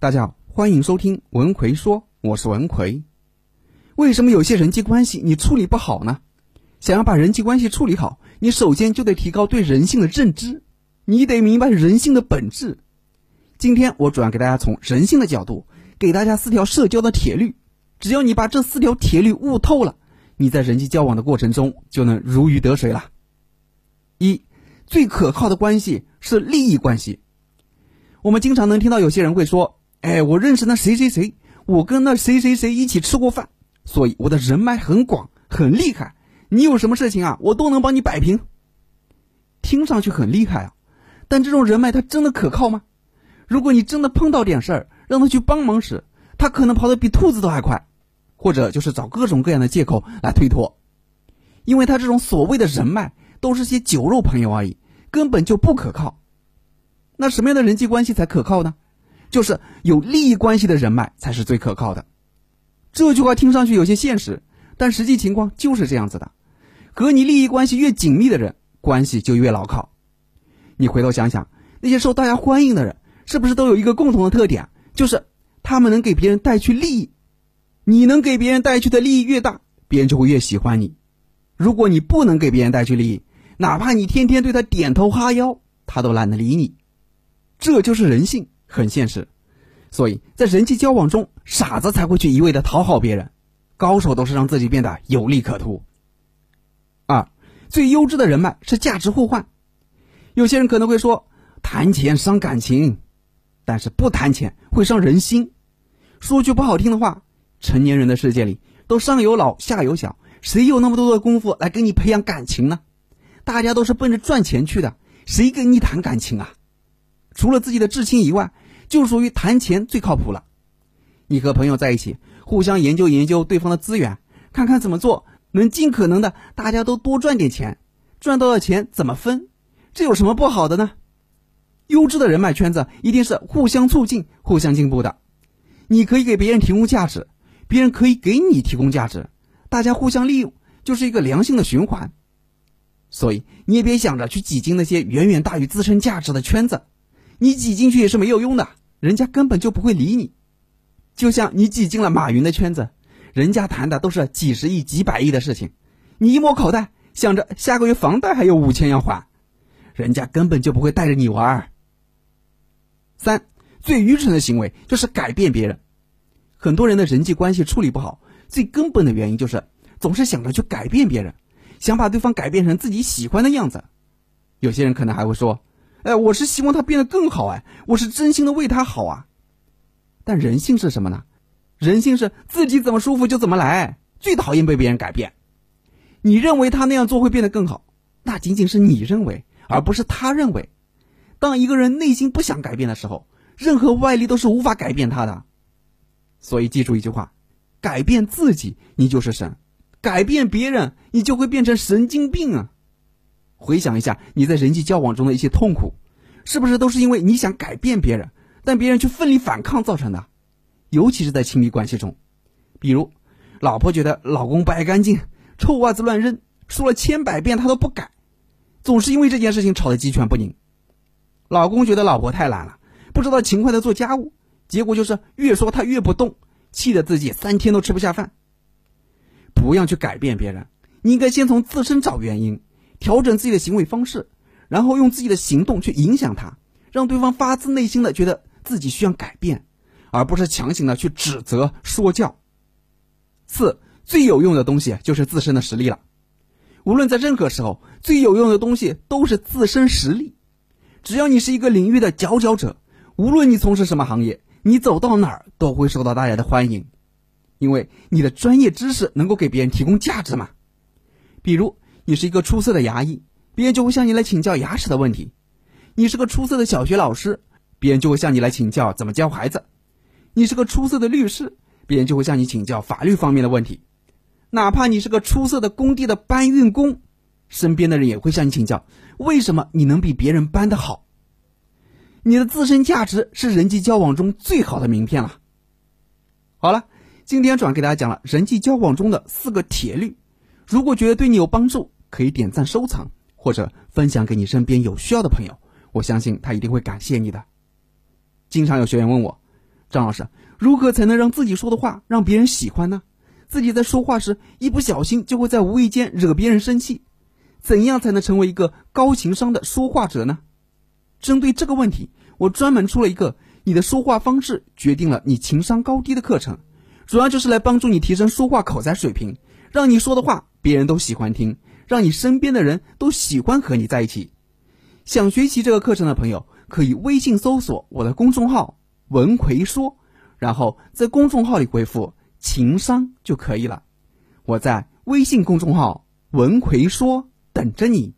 大家好，欢迎收听文奎说，我是文奎。为什么有些人际关系你处理不好呢？想要把人际关系处理好，你首先就得提高对人性的认知，你得明白人性的本质。今天我主要给大家从人性的角度，给大家四条社交的铁律。只要你把这四条铁律悟透了，你在人际交往的过程中就能如鱼得水了。一，最可靠的关系是利益关系。我们经常能听到有些人会说：“哎，我认识那谁谁谁，我跟那谁谁谁一起吃过饭，所以我的人脉很广，很厉害。你有什么事情啊，我都能帮你摆平。”听上去很厉害啊，但这种人脉他真的可靠吗？如果你真的碰到点事儿，让他去帮忙时，他可能跑得比兔子都还快，或者就是找各种各样的借口来推脱，因为他这种所谓的人脉都是些酒肉朋友而已，根本就不可靠。那什么样的人际关系才可靠呢？就是有利益关系的人脉才是最可靠的。这句话听上去有些现实，但实际情况就是这样子的。和你利益关系越紧密的人，关系就越牢靠。你回头想想，那些受大家欢迎的人，是不是都有一个共同的特点，就是他们能给别人带去利益？你能给别人带去的利益越大，别人就会越喜欢你。如果你不能给别人带去利益，哪怕你天天对他点头哈腰，他都懒得理你。这就是人性，很现实。所以在人际交往中，傻子才会去一味的讨好别人，高手都是让自己变得有利可图。二，最优质的人脉是价值互换。有些人可能会说，谈钱伤感情，但是不谈钱会伤人心。说句不好听的话，成年人的世界里都上有老下有小，谁有那么多的功夫来跟你培养感情呢？大家都是奔着赚钱去的，谁跟你谈感情啊？除了自己的至亲以外，就属于谈钱最靠谱了。你和朋友在一起，互相研究研究对方的资源，看看怎么做能尽可能的大家都多赚点钱，赚到的钱怎么分，这有什么不好的呢？优质的人脉圈子一定是互相促进、互相进步的。你可以给别人提供价值，别人可以给你提供价值，大家互相利用，就是一个良性的循环。所以你也别想着去挤进那些远远大于自身价值的圈子。你挤进去也是没有用的，人家根本就不会理你。就像你挤进了马云的圈子，人家谈的都是几十亿、几百亿的事情，你一摸口袋，想着下个月房贷还有五千要还，人家根本就不会带着你玩。三，最愚蠢的行为就是改变别人。很多人的人际关系处理不好，最根本的原因就是总是想着去改变别人，想把对方改变成自己喜欢的样子。有些人可能还会说。哎，我是希望他变得更好，哎，我是真心的为他好啊。但人性是什么呢？人性是自己怎么舒服就怎么来，最讨厌被别人改变。你认为他那样做会变得更好，那仅仅是你认为，而不是他认为。当一个人内心不想改变的时候，任何外力都是无法改变他的。所以记住一句话：改变自己，你就是神；改变别人，你就会变成神经病啊。回想一下你在人际交往中的一些痛苦，是不是都是因为你想改变别人，但别人却奋力反抗造成的？尤其是在亲密关系中，比如老婆觉得老公不爱干净，臭袜子乱扔，说了千百遍他都不改，总是因为这件事情吵得鸡犬不宁；老公觉得老婆太懒了，不知道勤快的做家务，结果就是越说他越不动，气得自己三天都吃不下饭。不要去改变别人，你应该先从自身找原因。调整自己的行为方式，然后用自己的行动去影响他，让对方发自内心的觉得自己需要改变，而不是强行的去指责说教。四最有用的东西就是自身的实力了。无论在任何时候，最有用的东西都是自身实力。只要你是一个领域的佼佼者，无论你从事什么行业，你走到哪儿都会受到大家的欢迎，因为你的专业知识能够给别人提供价值嘛。比如。你是一个出色的牙医，别人就会向你来请教牙齿的问题；你是个出色的小学老师，别人就会向你来请教怎么教孩子；你是个出色的律师，别人就会向你请教法律方面的问题；哪怕你是个出色的工地的搬运工，身边的人也会向你请教为什么你能比别人搬得好。你的自身价值是人际交往中最好的名片了。好了，今天主要给大家讲了人际交往中的四个铁律，如果觉得对你有帮助。可以点赞收藏，或者分享给你身边有需要的朋友，我相信他一定会感谢你的。经常有学员问我，张老师，如何才能让自己说的话让别人喜欢呢？自己在说话时一不小心就会在无意间惹别人生气，怎样才能成为一个高情商的说话者呢？针对这个问题，我专门出了一个“你的说话方式决定了你情商高低”的课程，主要就是来帮助你提升说话口才水平，让你说的话别人都喜欢听，让你身边的人都喜欢和你在一起。想学习这个课程的朋友，可以微信搜索我的公众号“文奎说”，然后在公众号里回复“情商”就可以了。我在微信公众号“文奎说”等着你。